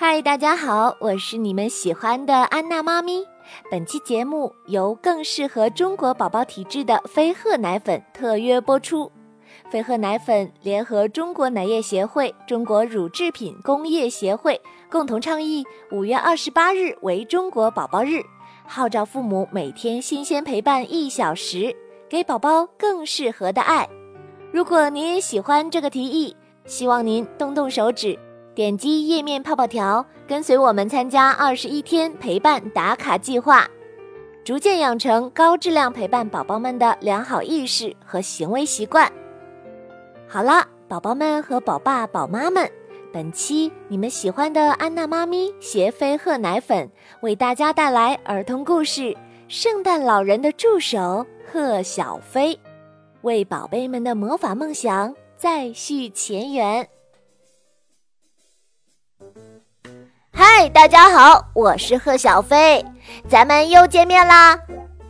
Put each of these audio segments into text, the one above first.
嗨，大家好，我是你们喜欢的安娜妈咪。本期节目由更适合中国宝宝体质的飞鹤奶粉特约播出。飞鹤奶粉联合中国奶业协会、中国乳制品工业协会共同倡议，五月二十八日为中国宝宝日，号召父母每天新鲜陪伴一小时，给宝宝更适合的爱。如果您也喜欢这个提议，希望您动动手指。点击页面泡泡条，跟随我们参加二十一天陪伴打卡计划，逐渐养成高质量陪伴宝宝们的良好意识和行为习惯。好了，宝宝们和宝爸宝妈们，本期你们喜欢的安娜妈咪斜飞鹤奶粉为大家带来儿童故事《圣诞老人的助手贺小飞》，为宝贝们的魔法梦想再续前缘。嗨，大家好，我是贺小飞，咱们又见面啦！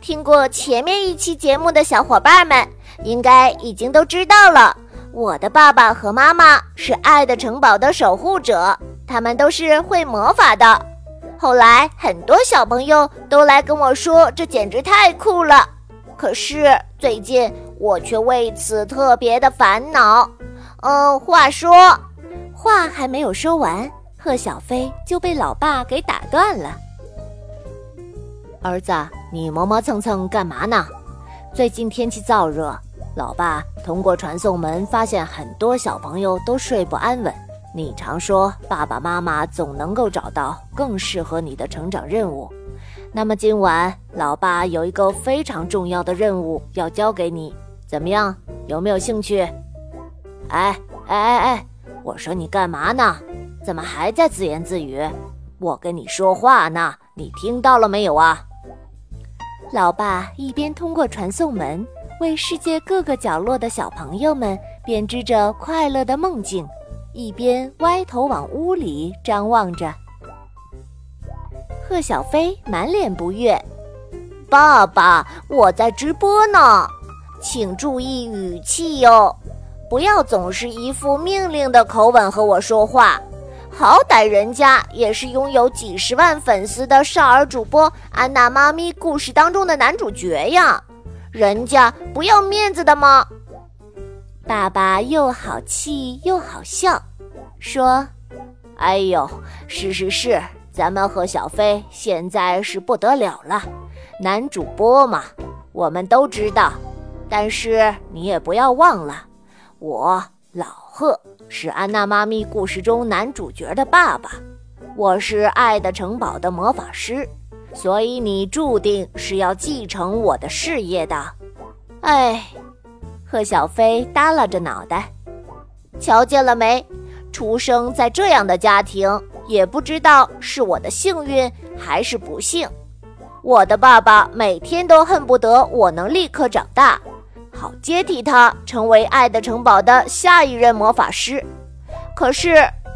听过前面一期节目的小伙伴们，应该已经都知道了，我的爸爸和妈妈是爱的城堡的守护者，他们都是会魔法的。后来很多小朋友都来跟我说，这简直太酷了。可是最近我却为此特别的烦恼。嗯，话说，话还没有说完。贺小飞就被老爸给打断了。儿子，你磨磨蹭蹭干嘛呢？最近天气燥热，老爸通过传送门发现很多小朋友都睡不安稳。你常说爸爸妈妈总能够找到更适合你的成长任务，那么今晚老爸有一个非常重要的任务要交给你，怎么样？有没有兴趣？哎哎哎哎，我说你干嘛呢？怎么还在自言自语？我跟你说话呢，你听到了没有啊？老爸一边通过传送门为世界各个角落的小朋友们编织着快乐的梦境，一边歪头往屋里张望着。贺小飞满脸不悦：“爸爸，我在直播呢，请注意语气哟，不要总是一副命令的口吻和我说话。”好歹人家也是拥有几十万粉丝的少儿主播安娜妈咪故事当中的男主角呀，人家不要面子的吗？爸爸又好气又好笑，说：“哎呦，是是是，咱们和小飞现在是不得了了，男主播嘛，我们都知道。但是你也不要忘了，我老贺。”是安娜妈咪故事中男主角的爸爸，我是爱的城堡的魔法师，所以你注定是要继承我的事业的。哎，贺小飞耷拉着脑袋，瞧见了没？出生在这样的家庭，也不知道是我的幸运还是不幸。我的爸爸每天都恨不得我能立刻长大。好接替他成为爱的城堡的下一任魔法师，可是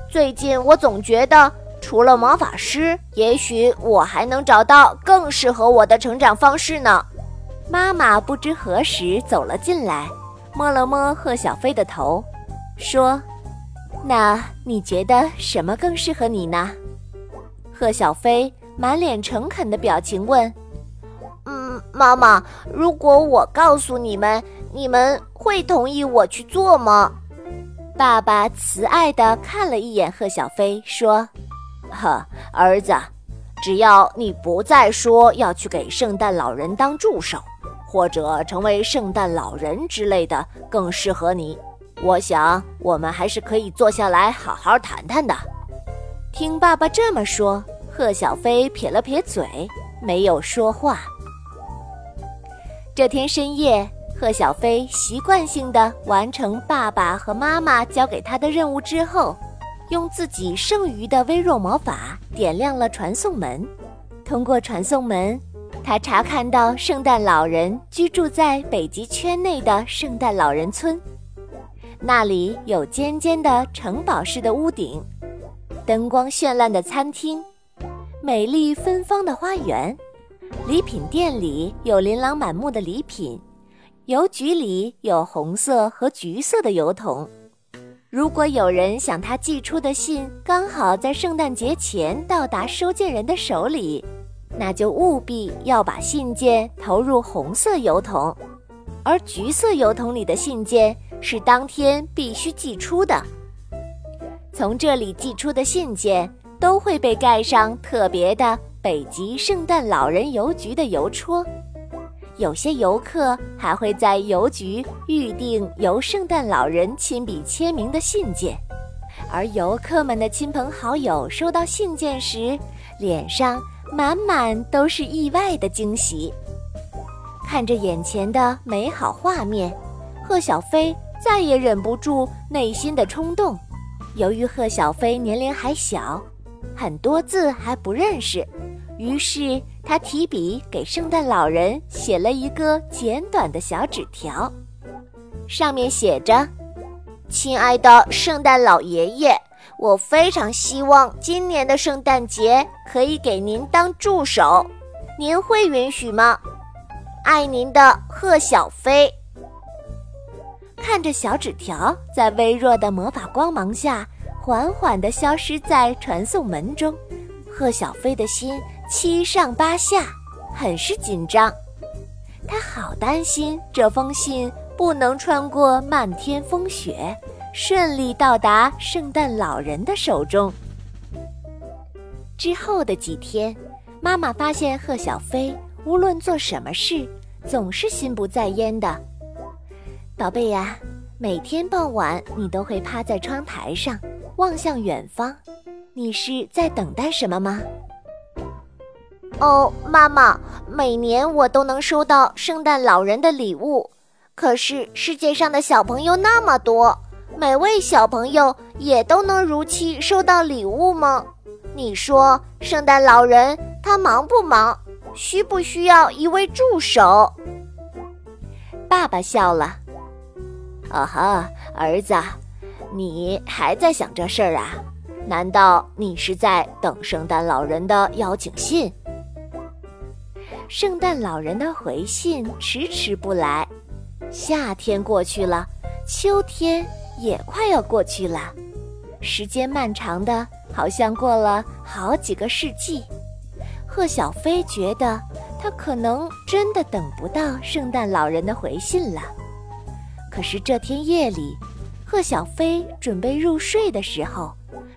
最近我总觉得除了魔法师，也许我还能找到更适合我的成长方式呢。妈妈不知何时走了进来，摸了摸贺小飞的头，说：“那你觉得什么更适合你呢？”贺小飞满脸诚恳的表情问。妈妈，如果我告诉你们，你们会同意我去做吗？爸爸慈爱地看了一眼贺小飞，说：“呵，儿子，只要你不再说要去给圣诞老人当助手，或者成为圣诞老人之类的更适合你，我想我们还是可以坐下来好好谈谈的。”听爸爸这么说，贺小飞撇了撇嘴，没有说话。这天深夜，贺小飞习惯性的完成爸爸和妈妈交给他的任务之后，用自己剩余的微弱魔法点亮了传送门。通过传送门，他查看到圣诞老人居住在北极圈内的圣诞老人村，那里有尖尖的城堡式的屋顶，灯光绚烂的餐厅，美丽芬芳的花园。礼品店里有琳琅满目的礼品，邮局里有红色和橘色的邮筒，如果有人想他寄出的信刚好在圣诞节前到达收件人的手里，那就务必要把信件投入红色邮筒，而橘色邮筒里的信件是当天必须寄出的。从这里寄出的信件都会被盖上特别的北极圣诞老人邮局的邮戳。有些游客还会在邮局预订由圣诞老人亲笔签名的信件，而游客们的亲朋好友收到信件时，脸上满满都是意外的惊喜。看着眼前的美好画面，贺小飞再也忍不住内心的冲动。由于贺小飞年龄还小，很多字还不认识，于是。他提笔给圣诞老人写了一个简短的小纸条，上面写着：“亲爱的圣诞老爷爷，我非常希望今年的圣诞节可以给您当助手，您会允许吗？爱您的贺小飞。”看着小纸条在微弱的魔法光芒下缓缓地消失在传送门中，贺小飞的心。七上八下，很是紧张。他好担心这封信不能穿过漫天风雪，顺利到达圣诞老人的手中。之后的几天，妈妈发现贺小飞无论做什么事，总是心不在焉的。宝贝呀，每天傍晚你都会趴在窗台上望向远方，你是在等待什么吗？哦，妈妈，每年我都能收到圣诞老人的礼物，可是世界上的小朋友那么多，每位小朋友也都能如期收到礼物吗？你说，圣诞老人他忙不忙？需不需要一位助手？爸爸笑了，啊哈，儿子，你还在想这事儿啊？难道你是在等圣诞老人的邀请信？圣诞老人的回信迟迟不来，夏天过去了，秋天也快要过去了，时间漫长的，好像过了好几个世纪。贺小飞觉得他可能真的等不到圣诞老人的回信了。可是这天夜里，贺小飞准备入睡的时候，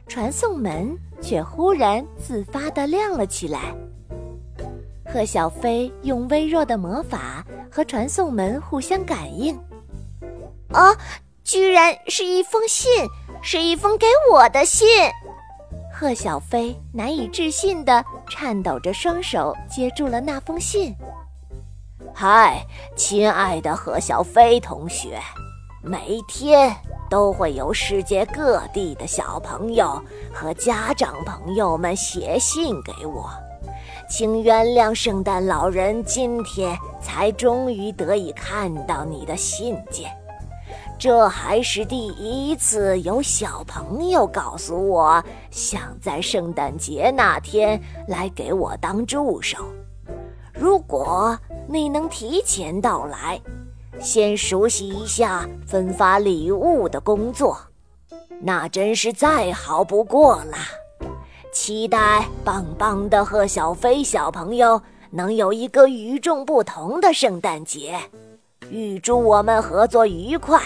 传送门却忽然自发地亮了起来。贺小飞用微弱的魔法和传送门互相感应，啊，居然是一封信，是一封给我的信！贺小飞难以置信地颤抖着双手接住了那封信。嗨，亲爱的贺小飞同学，每天都会有世界各地的小朋友和家长朋友们写信给我。请原谅圣诞老人今天才终于得以看到你的信件，这还是第一次有小朋友告诉我想在圣诞节那天来给我当助手。如果你能提前到来，先熟悉一下分发礼物的工作，那真是再好不过了。期待棒棒的贺小飞小朋友能有一个与众不同的圣诞节，预祝我们合作愉快。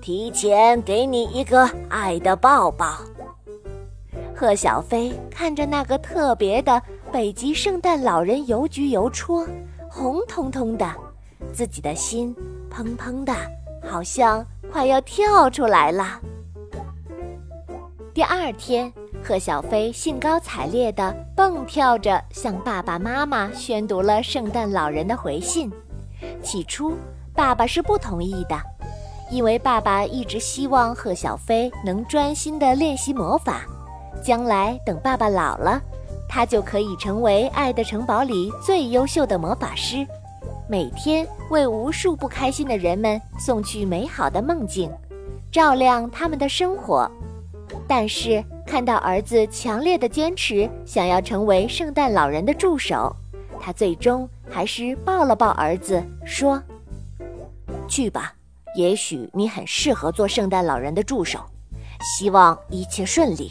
提前给你一个爱的抱抱。贺小飞看着那个特别的北极圣诞老人邮局邮戳，红彤彤的，自己的心砰砰的，好像快要跳出来了。第二天。贺小飞兴高采烈地蹦跳着向爸爸妈妈宣读了圣诞老人的回信。起初，爸爸是不同意的，因为爸爸一直希望贺小飞能专心地练习魔法，将来等爸爸老了，他就可以成为爱的城堡里最优秀的魔法师，每天为无数不开心的人们送去美好的梦境，照亮他们的生活。但是。看到儿子强烈的坚持，想要成为圣诞老人的助手，他最终还是抱了抱儿子，说：“去吧，也许你很适合做圣诞老人的助手。希望一切顺利。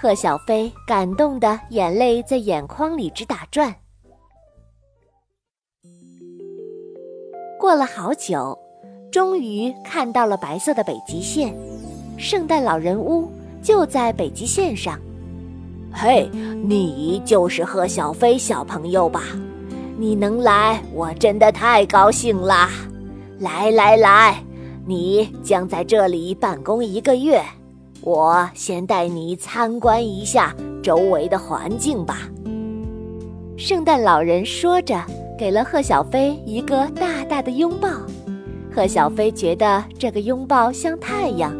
贺小飞感动的眼泪在眼眶里直打转。过了好久，终于看到了白色的北极线，圣诞老人屋就在北极线上。嘿，你就是贺小飞小朋友吧？你能来，我真的太高兴啦！来来来，你将在这里办公一个月，我先带你参观一下周围的环境吧。圣诞老人说着，给了贺小飞一个大大的拥抱。贺小飞觉得这个拥抱像太阳，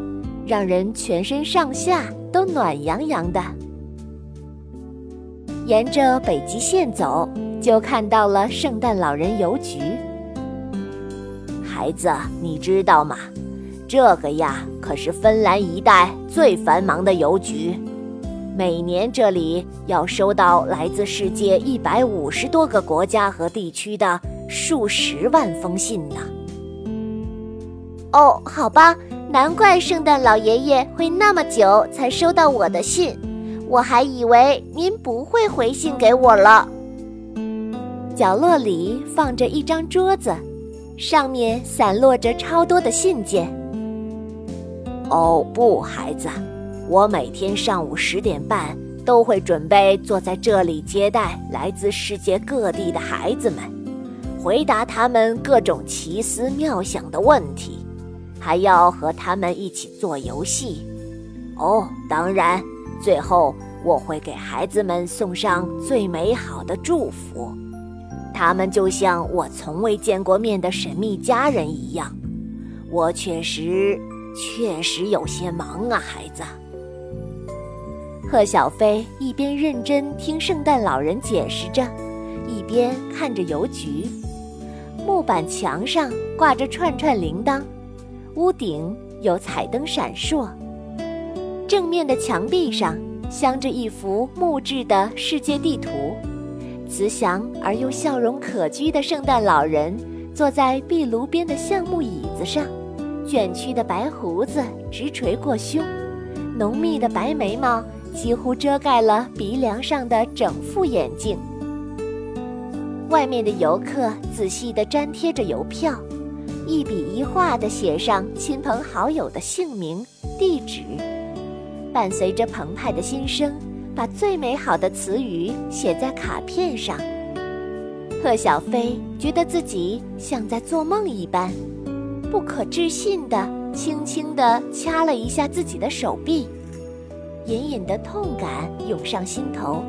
让人全身上下都暖洋洋的。沿着北极线走，就看到了圣诞老人邮局。孩子，你知道吗？这个呀，可是芬兰一带最繁忙的邮局，每年这里要收到来自世界一百五十多个国家和地区的数十万封信呢。哦，好吧，难怪圣诞老爷爷会那么久才收到我的信。我还以为您不会回信给我了。角落里放着一张桌子，上面散落着超多的信件。哦不，孩子，我每天上午十点半都会准备坐在这里接待来自世界各地的孩子们，回答他们各种奇思妙想的问题，还要和他们一起做游戏。哦，当然。最后，我会给孩子们送上最美好的祝福，他们就像我从未见过面的神秘家人一样。我确实，确实有些忙啊，孩子。贺小飞一边认真听圣诞老人解释着，一边看着邮局。木板墙上挂着串串铃铛，屋顶有彩灯闪烁。正面的墙壁上镶着一幅木质的世界地图，慈祥而又笑容可掬的圣诞老人坐在壁炉边的橡木椅子上，卷曲的白胡子直垂过胸，浓密的白眉毛几乎遮盖了鼻梁上的整副眼镜。外面的游客仔细地粘贴着邮票，一笔一画地写上亲朋好友的姓名、地址。伴随着澎湃的心声，把最美好的词语写在卡片上。贺小飞觉得自己像在做梦一般，不可置信地轻轻地掐了一下自己的手臂，隐隐的痛感涌上心头，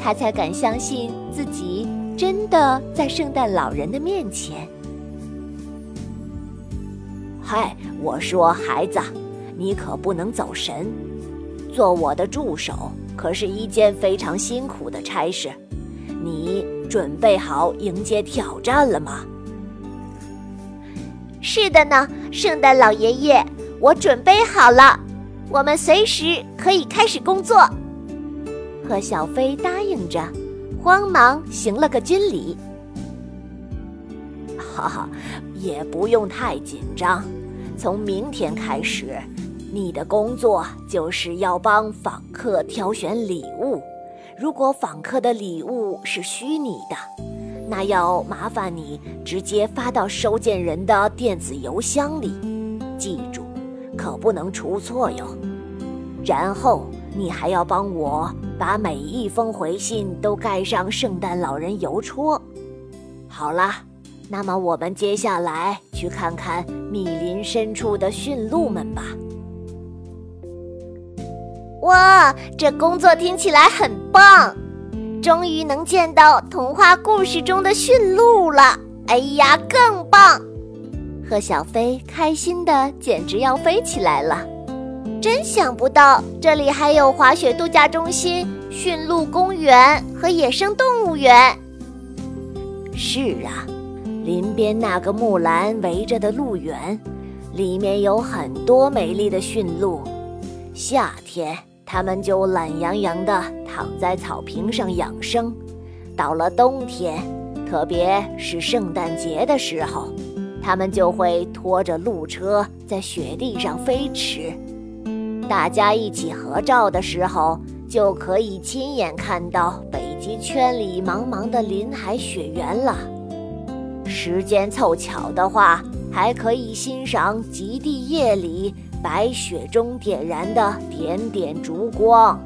他才敢相信自己真的在圣诞老人的面前。嗨，我说孩子，你可不能走神。做我的助手可是一件非常辛苦的差事，你准备好迎接挑战了吗？是的呢，圣诞老爷爷，我准备好了，我们随时可以开始工作。贺小飞答应着，慌忙行了个军礼。哈哈，也不用太紧张，从明天开始。你的工作就是要帮访客挑选礼物。如果访客的礼物是虚拟的，那要麻烦你直接发到收件人的电子邮箱里。记住，可不能出错哟。然后你还要帮我把每一封回信都盖上圣诞老人邮戳。好了，那么我们接下来去看看密林深处的驯鹿们吧。哇，这工作听起来很棒！终于能见到童话故事中的驯鹿了。哎呀，更棒！贺小飞开心的简直要飞起来了。真想不到这里还有滑雪度假中心、驯鹿公园和野生动物园。是啊，林边那个木兰围着的鹿园，里面有很多美丽的驯鹿。夏天。它们就懒洋洋地躺在草坪上养生，到了冬天，特别是圣诞节的时候，他们就会拖着鹿车在雪地上飞驰，大家一起合照的时候，就可以亲眼看到北极圈里茫茫的林海雪原了。时间凑巧的话，还可以欣赏极地夜里白雪中点燃的点点烛光。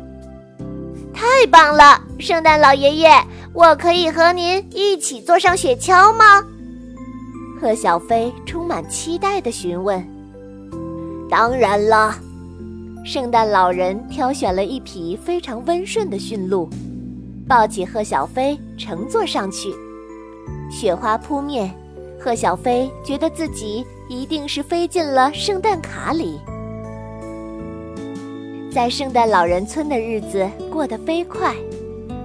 太棒了，圣诞老爷爷，我可以和您一起坐上雪橇吗？贺小飞充满期待地询问。当然了，圣诞老人挑选了一匹非常温顺的驯鹿，抱起贺小飞乘坐上去。雪花扑面，贺小飞觉得自己一定是飞进了圣诞卡里。在圣诞老人村的日子过得飞快，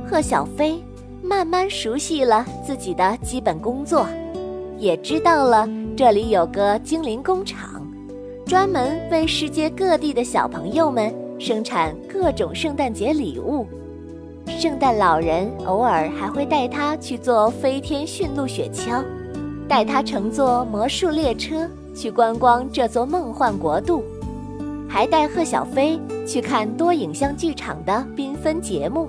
贺小飞慢慢熟悉了自己的基本工作，也知道了这里有个精灵工厂，专门为世界各地的小朋友们生产各种圣诞节礼物。圣诞老人偶尔还会带他去坐飞天驯鹿雪橇，带他乘坐魔术列车去观光这座梦幻国度。还带贺小飞去看多影像剧场的缤纷节目。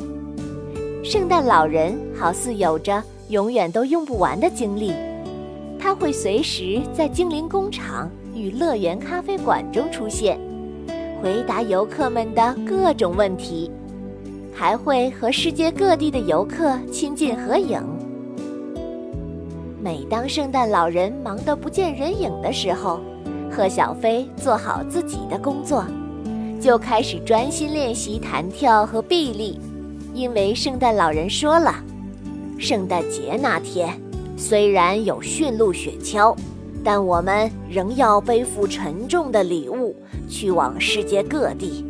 圣诞老人好似有着永远都用不完的精力，他会随时在精灵工厂与乐园咖啡馆中出现，回答游客们的各种问题，还会和世界各地的游客亲近合影。每当圣诞老人忙得不见人影的时候，贺小飞做好自己的工作，就开始专心练习弹跳和臂力。因为圣诞老人说了，圣诞节那天虽然有驯鹿雪橇，但我们仍要背负沉重的礼物去往世界各地。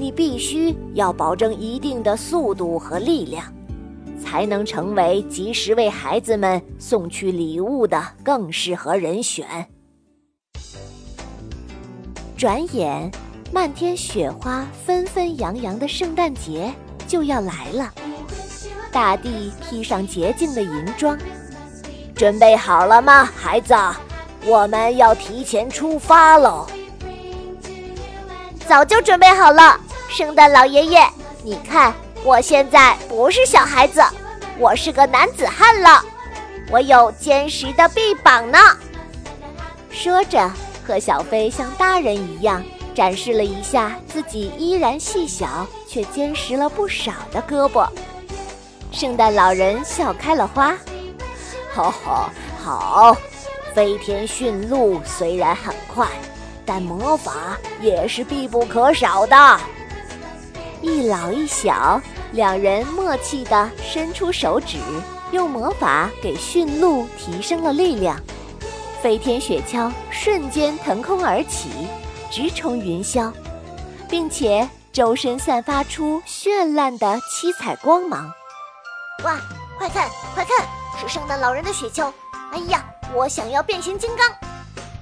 你必须要保证一定的速度和力量，才能成为及时为孩子们送去礼物的更适合人选。转眼，漫天雪花纷纷扬扬的圣诞节就要来了。大地披上洁净的银装，准备好了吗，孩子？我们要提前出发喽！早就准备好了，圣诞老爷爷，你看，我现在不是小孩子，我是个男子汉了，我有坚实的臂膀呢。说着。贺小飞像大人一样展示了一下自己依然细小却坚实了不少的胳膊，圣诞老人笑开了花。好，好，好！飞天驯鹿虽然很快，但魔法也是必不可少的。一老一小两人默契地伸出手指，用魔法给驯鹿提升了力量。飞天雪橇瞬间腾空而起，直冲云霄，并且周身散发出绚烂的七彩光芒。哇，快看，快看，是圣诞老人的雪橇！哎呀，我想要变形金刚！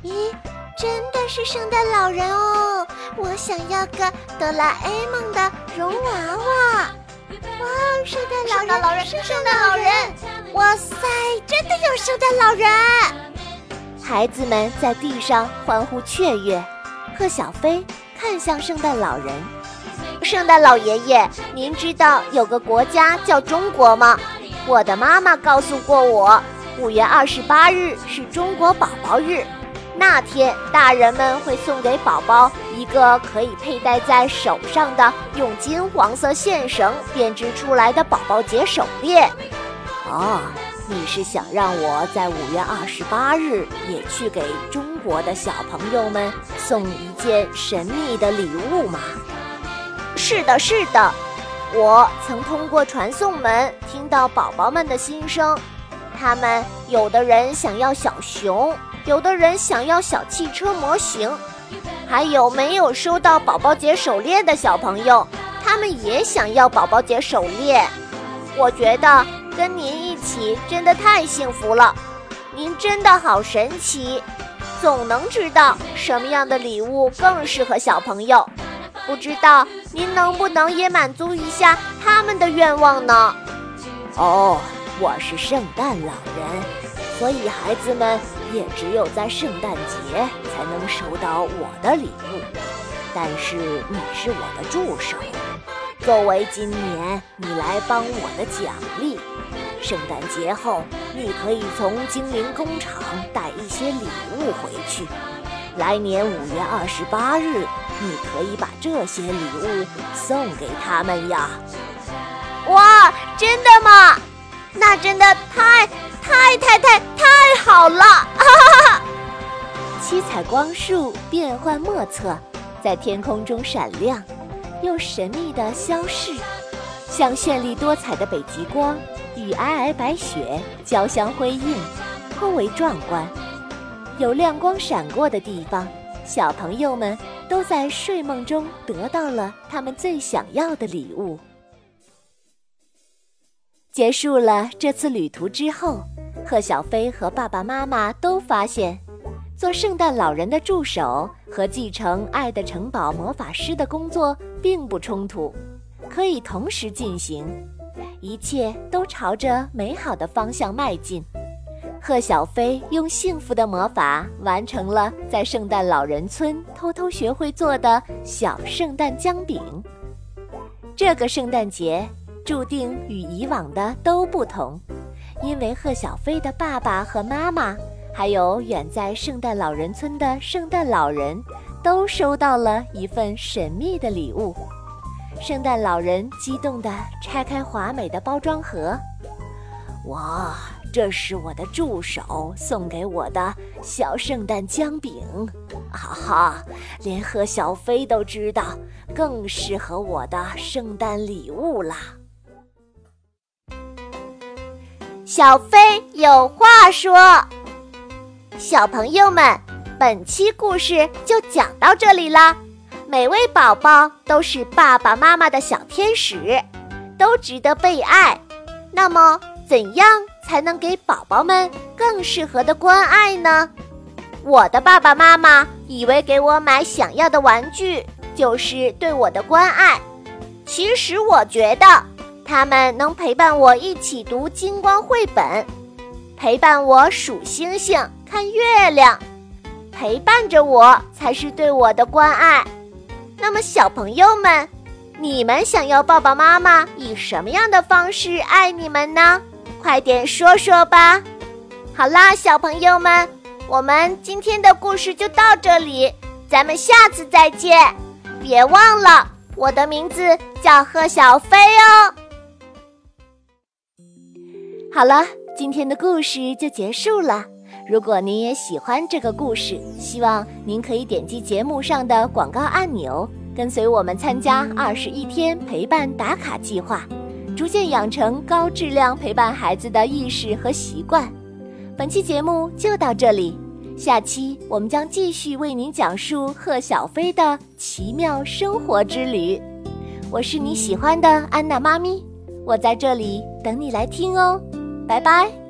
咦，真的是圣诞老人哦！我想要个哆啦 A 梦的绒娃娃！哇，圣诞老人，圣诞老人！哇塞，真的有圣诞老人！孩子们在地上欢呼雀跃，贺小飞看向圣诞老人：“圣诞老爷爷，您知道有个国家叫中国吗？我的妈妈告诉过我，五月二十八日是中国宝宝日，那天大人们会送给宝宝一个可以佩戴在手上的用金黄色线绳编织出来的宝宝节手链。”哦。你是想让我在五月二十八日也去给中国的小朋友们送一件神秘的礼物吗？是的，是的，我曾通过传送门听到宝宝们的心声，他们有的人想要小熊，有的人想要小汽车模型，还有没有收到宝宝节手链的小朋友，他们也想要宝宝节手链。我觉得。跟您一起真的太幸福了，您真的好神奇，总能知道什么样的礼物更适合小朋友。不知道您能不能也满足一下他们的愿望呢？哦，我是圣诞老人，所以孩子们也只有在圣诞节才能收到我的礼物。但是你是我的助手，作为今年你来帮我的奖励，圣诞节后你可以从精灵工厂带一些礼物回去。来年五月二十八日，你可以把这些礼物送给他们呀。哇，真的吗？那真的太太太太太好了！哈哈哈！七彩光束变幻莫测，在天空中闪亮，又神秘地消逝，像绚丽多彩的北极光与皑皑白雪交相辉映，颇为壮观。有亮光闪过的地方，小朋友们都在睡梦中得到了他们最想要的礼物。结束了这次旅途之后，贺小飞和爸爸妈妈都发现，做圣诞老人的助手和继承爱的城堡魔法师的工作并不冲突，可以同时进行，一切都朝着美好的方向迈进。贺小飞用幸福的魔法完成了在圣诞老人村偷偷学会做的小圣诞姜饼。这个圣诞节。注定与以往的都不同，因为贺小飞的爸爸和妈妈，还有远在圣诞老人村的圣诞老人，都收到了一份神秘的礼物。圣诞老人激动地拆开华美的包装盒，哇，这是我的助手送给我的小圣诞姜饼，哈哈，连贺小飞都知道，更适合我的圣诞礼物啦。小飞有话说：“小朋友们，本期故事就讲到这里了。每位宝宝都是爸爸妈妈的小天使，都值得被爱。那么，怎样才能给宝宝们更适合的关爱呢？我的爸爸妈妈以为给我买想要的玩具就是对我的关爱，其实我觉得。”他们能陪伴我一起读金光绘本，陪伴我数星星、看月亮，陪伴着我才是对我的关爱。那么，小朋友们，你们想要爸爸妈妈以什么样的方式爱你们呢？快点说说吧！好啦，小朋友们，我们今天的故事就到这里，咱们下次再见。别忘了，我的名字叫贺小飞哦。好了，今天的故事就结束了。如果您也喜欢这个故事，希望您可以点击节目上的广告按钮，跟随我们参加二十一天陪伴打卡计划，逐渐养成高质量陪伴孩子的意识和习惯。本期节目就到这里，下期我们将继续为您讲述贺小飞的奇妙生活之旅。我是你喜欢的安娜妈咪，我在这里等你来听哦。拜拜。